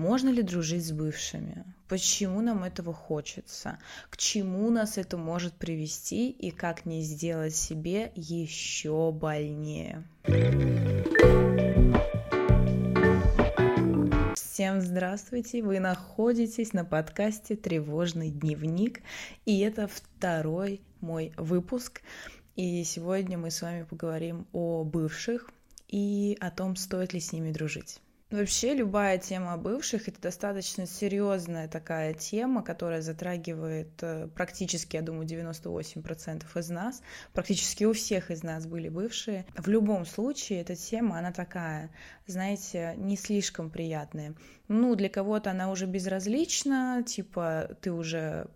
Можно ли дружить с бывшими? Почему нам этого хочется? К чему нас это может привести и как не сделать себе еще больнее? Всем здравствуйте! Вы находитесь на подкасте «Тревожный дневник», и это второй мой выпуск. И сегодня мы с вами поговорим о бывших и о том, стоит ли с ними дружить. Вообще любая тема бывших это достаточно серьезная такая тема, которая затрагивает э, практически, я думаю, 98% из нас. Практически у всех из нас были бывшие. В любом случае эта тема, она такая, знаете, не слишком приятная. Ну, для кого-то она уже безразлична, типа ты уже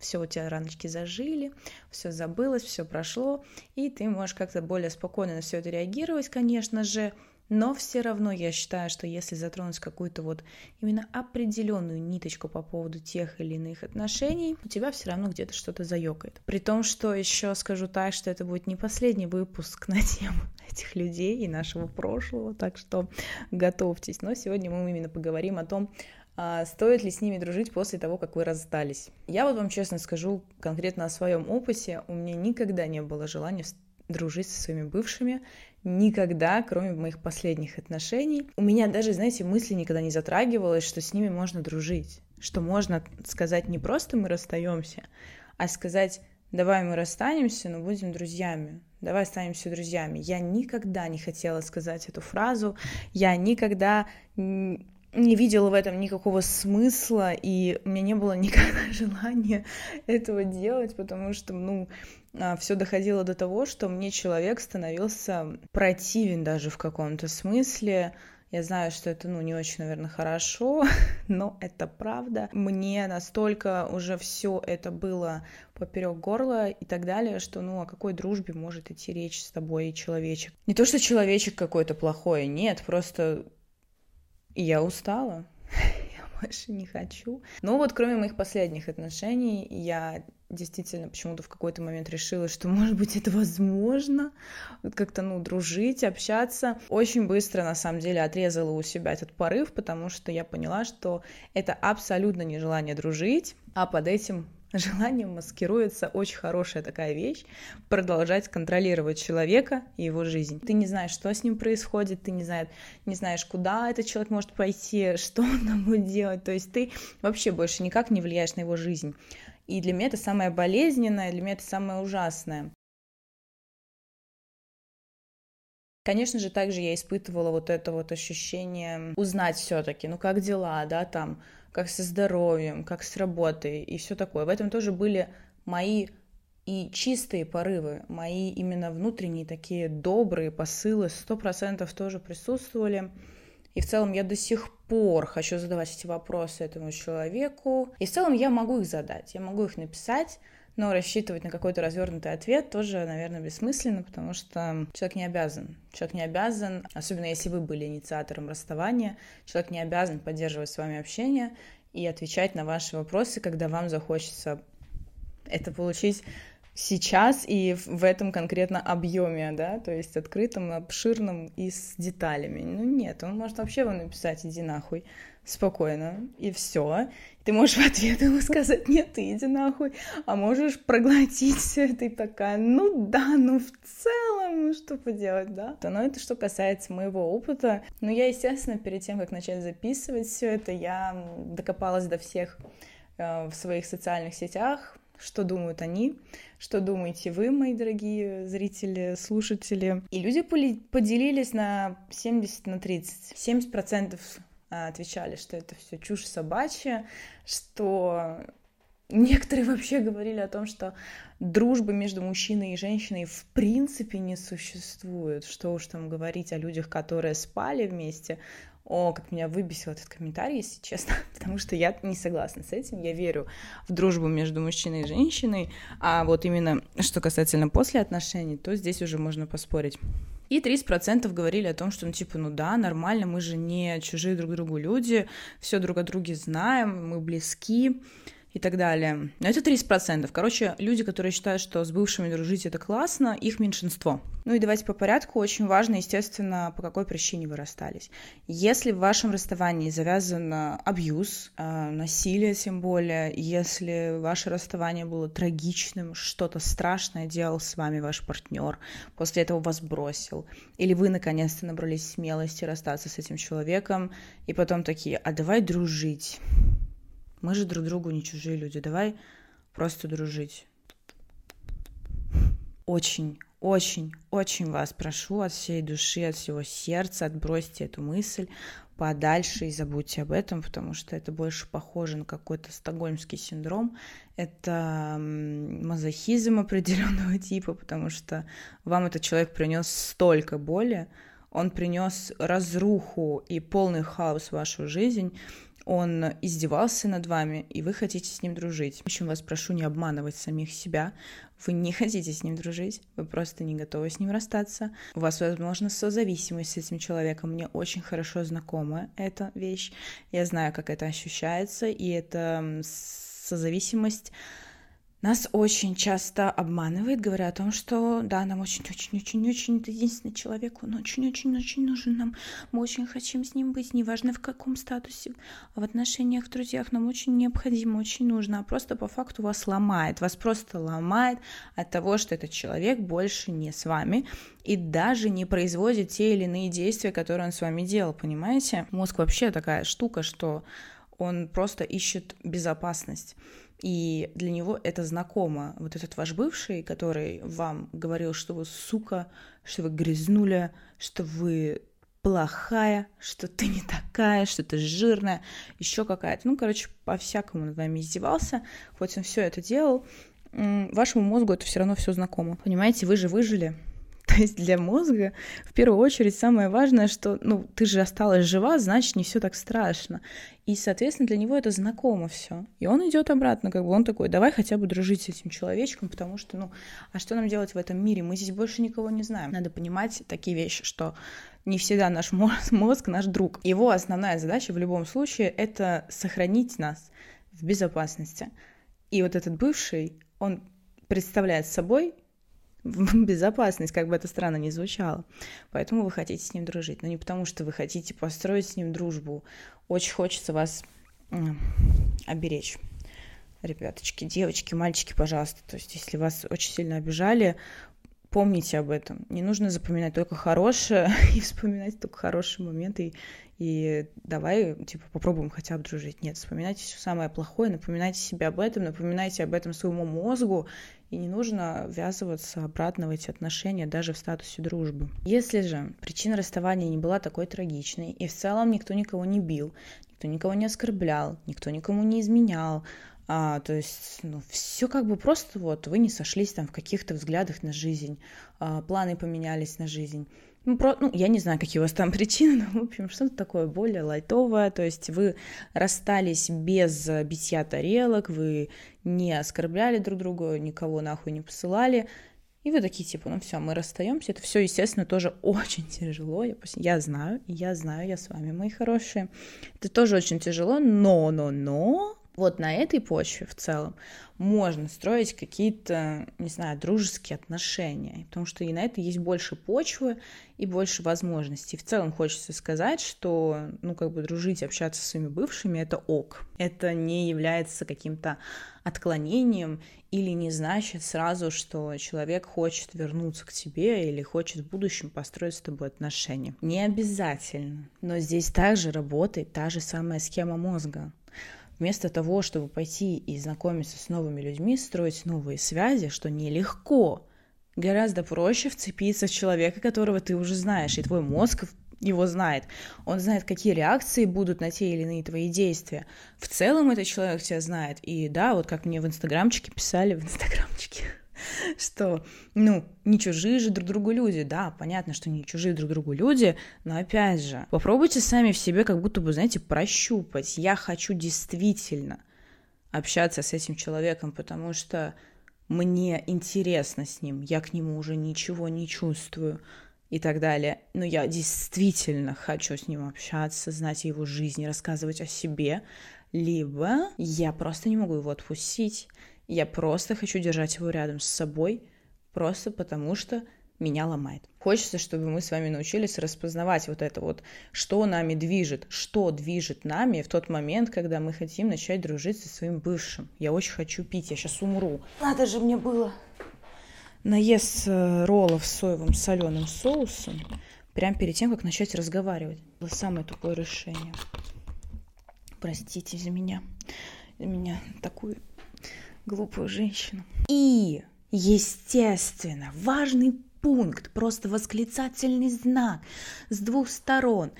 все у тебя раночки зажили, все забылось, все прошло, и ты можешь как-то более спокойно на все это реагировать, конечно же, но все равно я считаю, что если затронуть какую-то вот именно определенную ниточку по поводу тех или иных отношений, у тебя все равно где-то что-то заёкает. При том, что еще скажу так, что это будет не последний выпуск на тему этих людей и нашего прошлого, так что готовьтесь. Но сегодня мы именно поговорим о том, а стоит ли с ними дружить после того, как вы расстались. Я вот вам честно скажу конкретно о своем опыте. У меня никогда не было желания дружить со своими бывшими никогда, кроме моих последних отношений. У меня даже, знаете, мысли никогда не затрагивалось, что с ними можно дружить, что можно сказать не просто мы расстаемся, а сказать давай мы расстанемся, но будем друзьями. Давай останемся друзьями. Я никогда не хотела сказать эту фразу. Я никогда не видела в этом никакого смысла, и у меня не было никогда желания этого делать, потому что, ну, а, все доходило до того, что мне человек становился противен даже в каком-то смысле. Я знаю, что это, ну, не очень, наверное, хорошо, но это правда. Мне настолько уже все это было поперек горла и так далее, что, ну, о какой дружбе может идти речь с тобой, человечек? Не то, что человечек какой-то плохой, нет, просто я устала больше не хочу. Но вот кроме моих последних отношений, я действительно почему-то в какой-то момент решила, что, может быть, это возможно, как-то, ну, дружить, общаться. Очень быстро, на самом деле, отрезала у себя этот порыв, потому что я поняла, что это абсолютно не желание дружить, а под этим желанием маскируется очень хорошая такая вещь — продолжать контролировать человека и его жизнь. Ты не знаешь, что с ним происходит, ты не, знаешь, не знаешь, куда этот человек может пойти, что он там будет делать. То есть ты вообще больше никак не влияешь на его жизнь. И для меня это самое болезненное, для меня это самое ужасное. Конечно же, также я испытывала вот это вот ощущение узнать все-таки, ну как дела, да, там, как со здоровьем, как с работой и все такое. В этом тоже были мои и чистые порывы, мои именно внутренние такие добрые посылы, сто процентов тоже присутствовали. И в целом я до сих пор хочу задавать эти вопросы этому человеку. И в целом я могу их задать, я могу их написать, но рассчитывать на какой-то развернутый ответ тоже, наверное, бессмысленно, потому что человек не обязан. Человек не обязан, особенно если вы были инициатором расставания, человек не обязан поддерживать с вами общение и отвечать на ваши вопросы, когда вам захочется это получить сейчас и в этом конкретно объеме, да, то есть открытым, обширным и с деталями. Ну нет, он может вообще вам написать «иди нахуй», спокойно, и все. Ты можешь в ответ ему сказать «нет, ты иди нахуй», а можешь проглотить все это и такая «ну да, ну в целом, ну что поделать, да?» Но это что касается моего опыта. Ну я, естественно, перед тем, как начать записывать все это, я докопалась до всех э, в своих социальных сетях, что думают они, что думаете вы, мои дорогие зрители, слушатели. И люди поделились на 70 на 30. 70 процентов а, отвечали, что это все чушь собачья, что некоторые вообще говорили о том, что дружбы между мужчиной и женщиной в принципе не существует. Что уж там говорить о людях, которые спали вместе. О, как меня выбесил этот комментарий, если честно, потому что я не согласна с этим. Я верю в дружбу между мужчиной и женщиной, а вот именно что касательно после отношений, то здесь уже можно поспорить. И 30% говорили о том, что, ну, типа, ну да, нормально, мы же не чужие друг другу люди, все друг о друге знаем, мы близки. И так далее. Но это 30%. Короче, люди, которые считают, что с бывшими дружить это классно, их меньшинство. Ну и давайте по порядку. Очень важно, естественно, по какой причине вы расстались. Если в вашем расставании завязан абьюз, а, насилие тем более, если ваше расставание было трагичным, что-то страшное делал с вами ваш партнер, после этого вас бросил, или вы наконец-то набрались смелости расстаться с этим человеком, и потом такие, а давай дружить мы же друг другу не чужие люди. Давай просто дружить. Очень, очень, очень вас прошу от всей души, от всего сердца, отбросьте эту мысль подальше и забудьте об этом, потому что это больше похоже на какой-то стокгольмский синдром. Это мазохизм определенного типа, потому что вам этот человек принес столько боли, он принес разруху и полный хаос в вашу жизнь, он издевался над вами, и вы хотите с ним дружить. В общем, вас прошу не обманывать самих себя. Вы не хотите с ним дружить, вы просто не готовы с ним расстаться. У вас, возможно, созависимость с этим человеком. Мне очень хорошо знакома эта вещь. Я знаю, как это ощущается, и это созависимость нас очень часто обманывает, говоря о том, что да, нам очень-очень-очень-очень, это единственный человек, он очень-очень-очень нужен нам, мы очень хотим с ним быть, неважно в каком статусе, а в отношениях, в друзьях нам очень необходимо, очень нужно, а просто по факту вас ломает, вас просто ломает от того, что этот человек больше не с вами и даже не производит те или иные действия, которые он с вами делал, понимаете? Мозг вообще такая штука, что он просто ищет безопасность. И для него это знакомо. Вот этот ваш бывший, который вам говорил, что вы сука, что вы грязнуля, что вы плохая, что ты не такая, что ты жирная, еще какая-то. Ну, короче, по-всякому над вами издевался. Хоть он все это делал, вашему мозгу это все равно все знакомо. Понимаете, вы же выжили, то есть для мозга в первую очередь самое важное, что ну, ты же осталась жива, значит, не все так страшно. И, соответственно, для него это знакомо все. И он идет обратно, как бы он такой, давай хотя бы дружить с этим человечком, потому что, ну, а что нам делать в этом мире? Мы здесь больше никого не знаем. Надо понимать такие вещи, что не всегда наш мозг, мозг наш друг. Его основная задача в любом случае — это сохранить нас в безопасности. И вот этот бывший, он представляет собой безопасность, как бы это странно ни звучало. Поэтому вы хотите с ним дружить. Но не потому, что вы хотите построить с ним дружбу. Очень хочется вас оберечь. Ребяточки, девочки, мальчики, пожалуйста. То есть, если вас очень сильно обижали, помните об этом. Не нужно запоминать только хорошее и вспоминать только хорошие моменты. И, и давай, типа, попробуем хотя бы дружить. Нет, вспоминайте все самое плохое, напоминайте себе об этом, напоминайте об этом своему мозгу, и не нужно ввязываться обратно в эти отношения даже в статусе дружбы. Если же причина расставания не была такой трагичной, и в целом никто никого не бил, никто никого не оскорблял, никто никому не изменял, а, то есть, ну, все как бы просто вот вы не сошлись там в каких-то взглядах на жизнь, а, планы поменялись на жизнь. Ну, про, ну, я не знаю, какие у вас там причины, но, в общем, что-то такое более лайтовое, то есть вы расстались без битья тарелок, вы не оскорбляли друг друга, никого нахуй не посылали, и вы такие, типа, ну все, мы расстаемся. Это все, естественно, тоже очень тяжело. Я, я знаю, я знаю, я с вами, мои хорошие. Это тоже очень тяжело, но, но, но вот на этой почве в целом можно строить какие-то, не знаю, дружеские отношения, потому что и на это есть больше почвы и больше возможностей. В целом хочется сказать, что, ну, как бы дружить, общаться с своими бывшими — это ок. Это не является каким-то отклонением или не значит сразу, что человек хочет вернуться к тебе или хочет в будущем построить с тобой отношения. Не обязательно. Но здесь также работает та же самая схема мозга. Вместо того, чтобы пойти и знакомиться с новыми людьми, строить новые связи, что нелегко, гораздо проще вцепиться в человека, которого ты уже знаешь, и твой мозг его знает. Он знает, какие реакции будут на те или иные твои действия. В целом этот человек тебя знает. И да, вот как мне в инстаграмчике писали, в инстаграмчике, что, ну, не чужие же друг другу люди. Да, понятно, что не чужие друг другу люди, но опять же, попробуйте сами в себе как будто бы, знаете, прощупать. Я хочу действительно общаться с этим человеком, потому что мне интересно с ним, я к нему уже ничего не чувствую. и так далее, но я действительно хочу с ним общаться, знать его жизнь, рассказывать о себе, либо я просто не могу его отпустить, я просто хочу держать его рядом с собой, просто потому что меня ломает. Хочется, чтобы мы с вами научились распознавать вот это вот, что нами движет, что движет нами в тот момент, когда мы хотим начать дружить со своим бывшим. Я очень хочу пить, я сейчас умру. Надо же мне было наесться роллов с соевым соленым соусом прямо перед тем, как начать разговаривать. Это самое тупое решение. Простите за меня, за меня такую глупую женщину. И, естественно, важный пункт, просто восклицательный знак с двух сторон.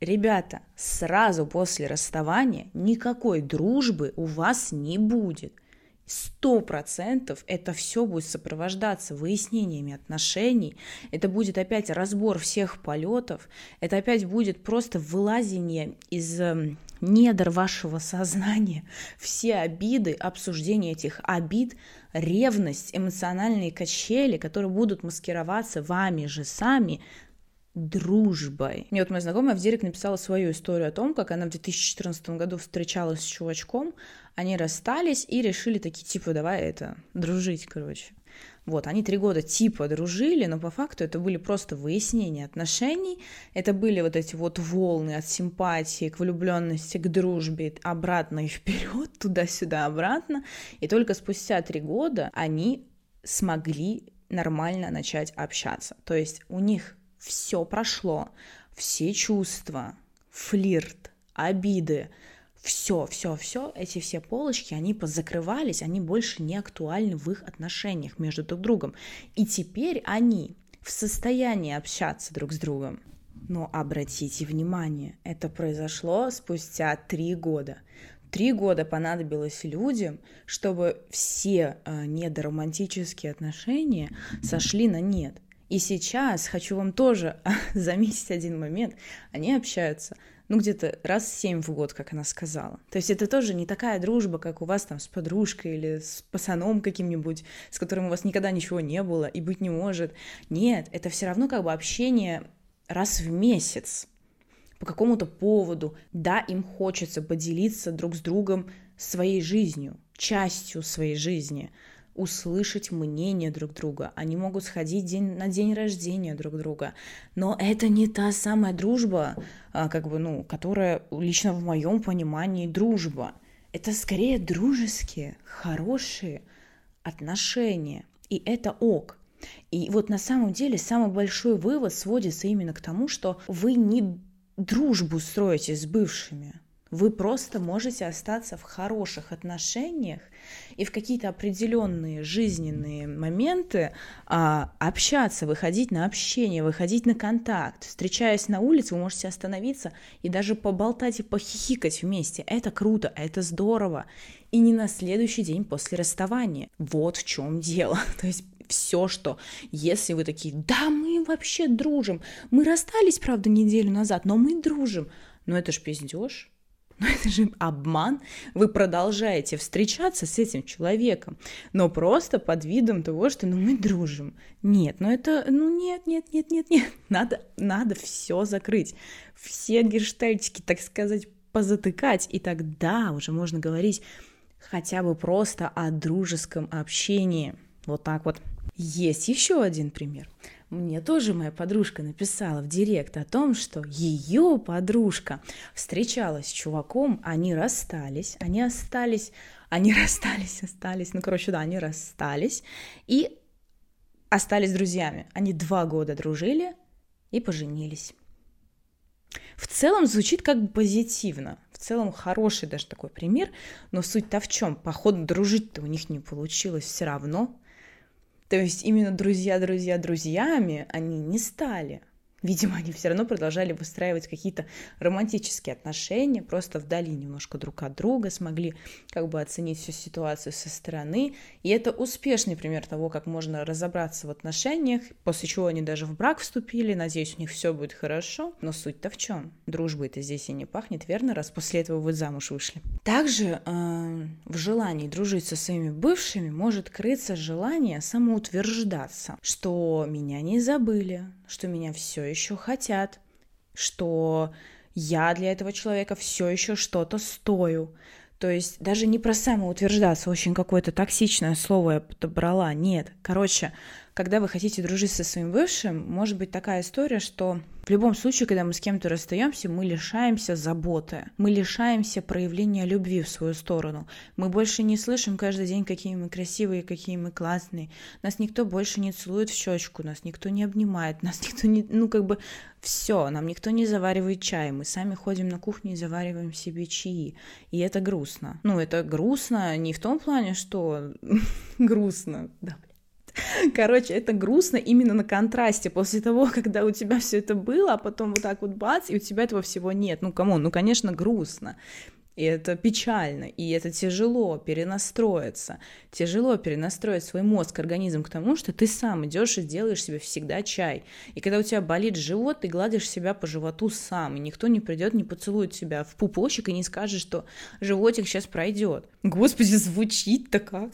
Ребята, сразу после расставания никакой дружбы у вас не будет. Сто процентов это все будет сопровождаться выяснениями отношений, это будет опять разбор всех полетов, это опять будет просто вылазение из эм, недр вашего сознания, все обиды, обсуждение этих обид, ревность, эмоциональные качели, которые будут маскироваться вами же сами дружбой. Мне вот моя знакомая в директ написала свою историю о том, как она в 2014 году встречалась с чувачком, они расстались и решили такие, типа, давай это, дружить, короче. Вот, они три года типа дружили, но по факту это были просто выяснения отношений, это были вот эти вот волны от симпатии к влюбленности, к дружбе, обратно и вперед, туда-сюда, обратно. И только спустя три года они смогли нормально начать общаться. То есть у них все прошло, все чувства, флирт, обиды, все, все, все, эти все полочки, они позакрывались, они больше не актуальны в их отношениях между друг другом. И теперь они в состоянии общаться друг с другом. Но обратите внимание, это произошло спустя три года. Три года понадобилось людям, чтобы все э, недоромантические отношения сошли на нет. И сейчас хочу вам тоже заметить один момент. Они общаются ну, где-то раз семь в год, как она сказала. То есть это тоже не такая дружба, как у вас там с подружкой или с пацаном каким-нибудь, с которым у вас никогда ничего не было и быть не может. Нет, это все равно как бы общение раз в месяц по какому-то поводу. Да, им хочется поделиться друг с другом своей жизнью, частью своей жизни – услышать мнение друг друга, они могут сходить день, на день рождения друг друга, но это не та самая дружба, а, как бы, ну, которая лично в моем понимании дружба. Это скорее дружеские, хорошие отношения, и это ок. И вот на самом деле самый большой вывод сводится именно к тому, что вы не дружбу строите с бывшими, вы просто можете остаться в хороших отношениях и в какие-то определенные жизненные моменты а, общаться, выходить на общение, выходить на контакт. Встречаясь на улице, вы можете остановиться и даже поболтать и похихикать вместе. Это круто, это здорово. И не на следующий день после расставания. Вот в чем дело. То есть все, что если вы такие, да, мы вообще дружим, мы расстались, правда, неделю назад, но мы дружим, но это ж пиздеж, но это же обман. Вы продолжаете встречаться с этим человеком, но просто под видом того, что ну, мы дружим. Нет, ну это, ну нет, нет, нет, нет, нет. Надо, надо все закрыть. Все гештальтики, так сказать, позатыкать. И тогда уже можно говорить хотя бы просто о дружеском общении. Вот так вот. Есть еще один пример. Мне тоже моя подружка написала в директ о том, что ее подружка встречалась с чуваком, они расстались, они остались, они расстались, остались, ну, короче, да, они расстались и остались друзьями. Они два года дружили и поженились. В целом звучит как бы позитивно, в целом хороший даже такой пример, но суть-то в чем? Походу дружить-то у них не получилось все равно, то есть именно друзья, друзья, друзьями они не стали. Видимо, они все равно продолжали выстраивать какие-то романтические отношения, просто вдали немножко друг от друга, смогли как бы оценить всю ситуацию со стороны. И это успешный пример того, как можно разобраться в отношениях, после чего они даже в брак вступили. Надеюсь, у них все будет хорошо. Но суть-то в чем? Дружбы это здесь и не пахнет, верно, раз после этого вы замуж вышли. Также э, в желании дружить со своими бывшими может крыться желание самоутверждаться, что меня не забыли, что меня все еще хотят, что я для этого человека все еще что-то стою. То есть даже не про самоутверждаться, очень какое-то токсичное слово я подобрала, нет. Короче, когда вы хотите дружить со своим бывшим, может быть такая история, что в любом случае, когда мы с кем-то расстаемся, мы лишаемся заботы, мы лишаемся проявления любви в свою сторону. Мы больше не слышим каждый день, какие мы красивые, какие мы классные. Нас никто больше не целует в щечку, нас никто не обнимает, нас никто не, ну как бы все, нам никто не заваривает чай, мы сами ходим на кухню и завариваем себе чаи, и это грустно. Ну это грустно не в том плане, что грустно, да, Короче, это грустно именно на контрасте. После того, когда у тебя все это было, а потом вот так вот бац, и у тебя этого всего нет. Ну, кому? Ну, конечно, грустно. И это печально, и это тяжело перенастроиться. Тяжело перенастроить свой мозг, организм к тому, что ты сам идешь и делаешь себе всегда чай. И когда у тебя болит живот, ты гладишь себя по животу сам, и никто не придет, не поцелует тебя в пупочек и не скажет, что животик сейчас пройдет. Господи, звучит-то как.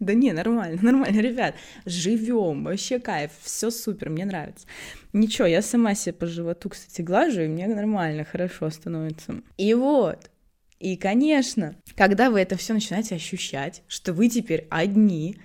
Да не, нормально, нормально, ребят, живем, вообще кайф, все супер, мне нравится. Ничего, я сама себе по животу, кстати, глажу, и мне нормально, хорошо становится. И вот, и, конечно, когда вы это все начинаете ощущать, что вы теперь одни,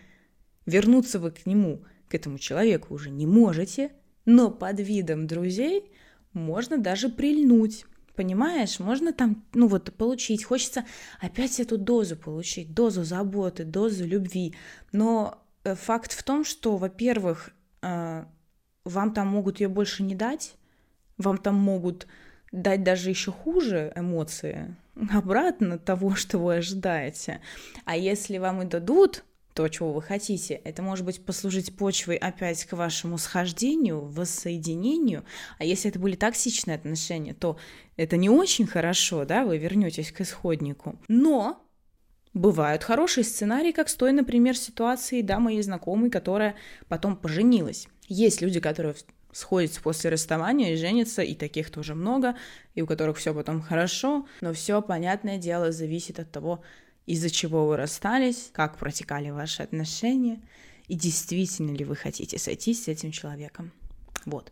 вернуться вы к нему, к этому человеку уже не можете, но под видом друзей можно даже прильнуть Понимаешь, можно там, ну вот, получить. Хочется опять эту дозу получить, дозу заботы, дозу любви. Но э, факт в том, что, во-первых, э, вам там могут ее больше не дать, вам там могут дать даже еще хуже эмоции, обратно того, что вы ожидаете. А если вам и дадут то, чего вы хотите. Это может быть послужить почвой опять к вашему схождению, воссоединению. А если это были токсичные отношения, то это не очень хорошо, да, вы вернетесь к исходнику. Но Бывают хорошие сценарии, как с той, например, ситуации, да, моей знакомой, которая потом поженилась. Есть люди, которые сходятся после расставания и женятся, и таких тоже много, и у которых все потом хорошо, но все, понятное дело, зависит от того, из-за чего вы расстались, как протекали ваши отношения, и действительно ли вы хотите сойтись с этим человеком. Вот.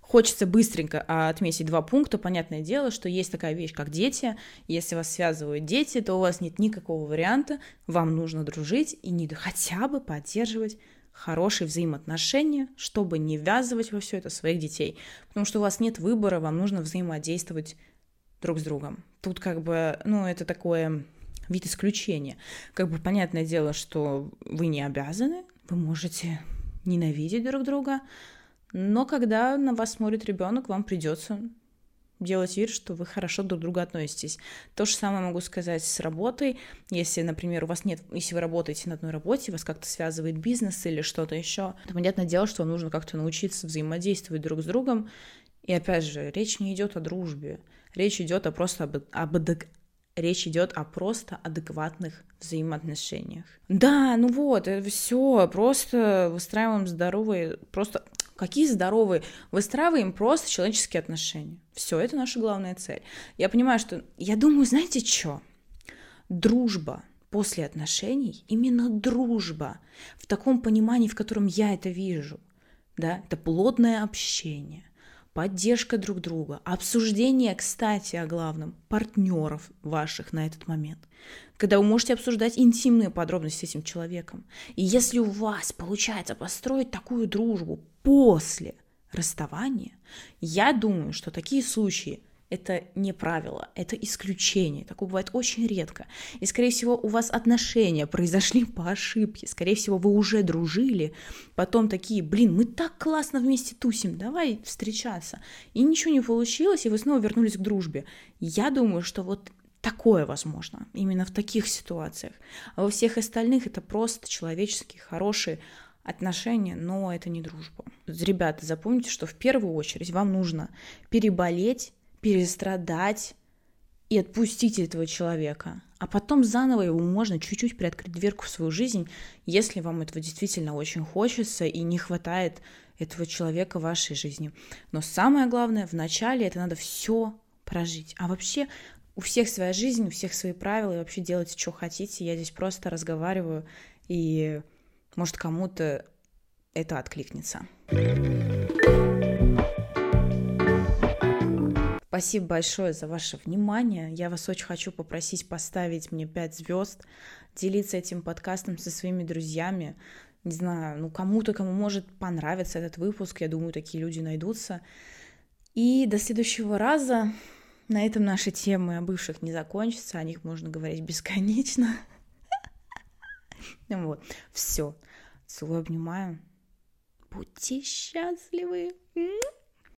Хочется быстренько а, отметить два пункта. Понятное дело, что есть такая вещь, как дети. Если вас связывают дети, то у вас нет никакого варианта. Вам нужно дружить и не хотя бы поддерживать хорошие взаимоотношения, чтобы не ввязывать во все это своих детей. Потому что у вас нет выбора, вам нужно взаимодействовать друг с другом. Тут как бы, ну, это такое вид исключения. Как бы понятное дело, что вы не обязаны, вы можете ненавидеть друг друга, но когда на вас смотрит ребенок, вам придется делать вид, что вы хорошо друг к другу относитесь. То же самое могу сказать с работой. Если, например, у вас нет, если вы работаете на одной работе, вас как-то связывает бизнес или что-то еще, то понятное дело, что нужно как-то научиться взаимодействовать друг с другом. И опять же, речь не идет о дружбе, речь идет о просто об, об речь идет о просто адекватных взаимоотношениях. Да, ну вот, это все, просто выстраиваем здоровые, просто какие здоровые, выстраиваем просто человеческие отношения. Все, это наша главная цель. Я понимаю, что, я думаю, знаете что? Дружба после отношений, именно дружба, в таком понимании, в котором я это вижу, да, это плотное общение, поддержка друг друга, обсуждение, кстати, о главном, партнеров ваших на этот момент, когда вы можете обсуждать интимные подробности с этим человеком. И если у вас получается построить такую дружбу после расставания, я думаю, что такие случаи – это не правило, это исключение. Такое бывает очень редко. И, скорее всего, у вас отношения произошли по ошибке. Скорее всего, вы уже дружили, потом такие, блин, мы так классно вместе тусим, давай встречаться. И ничего не получилось, и вы снова вернулись к дружбе. Я думаю, что вот такое возможно, именно в таких ситуациях. А во всех остальных это просто человеческие, хорошие отношения, но это не дружба. Ребята, запомните, что в первую очередь вам нужно переболеть перестрадать и отпустить этого человека. А потом заново его можно чуть-чуть приоткрыть дверку в свою жизнь, если вам этого действительно очень хочется и не хватает этого человека в вашей жизни. Но самое главное, вначале это надо все прожить. А вообще у всех своя жизнь, у всех свои правила, и вообще делайте, что хотите. Я здесь просто разговариваю, и может кому-то это откликнется. Спасибо большое за ваше внимание. Я вас очень хочу попросить поставить мне 5 звезд, делиться этим подкастом со своими друзьями. Не знаю, ну кому-то, кому может понравиться этот выпуск, я думаю, такие люди найдутся. И до следующего раза. На этом наши темы о бывших не закончатся, о них можно говорить бесконечно. Вот, все. Целую, обнимаю. Будьте счастливы.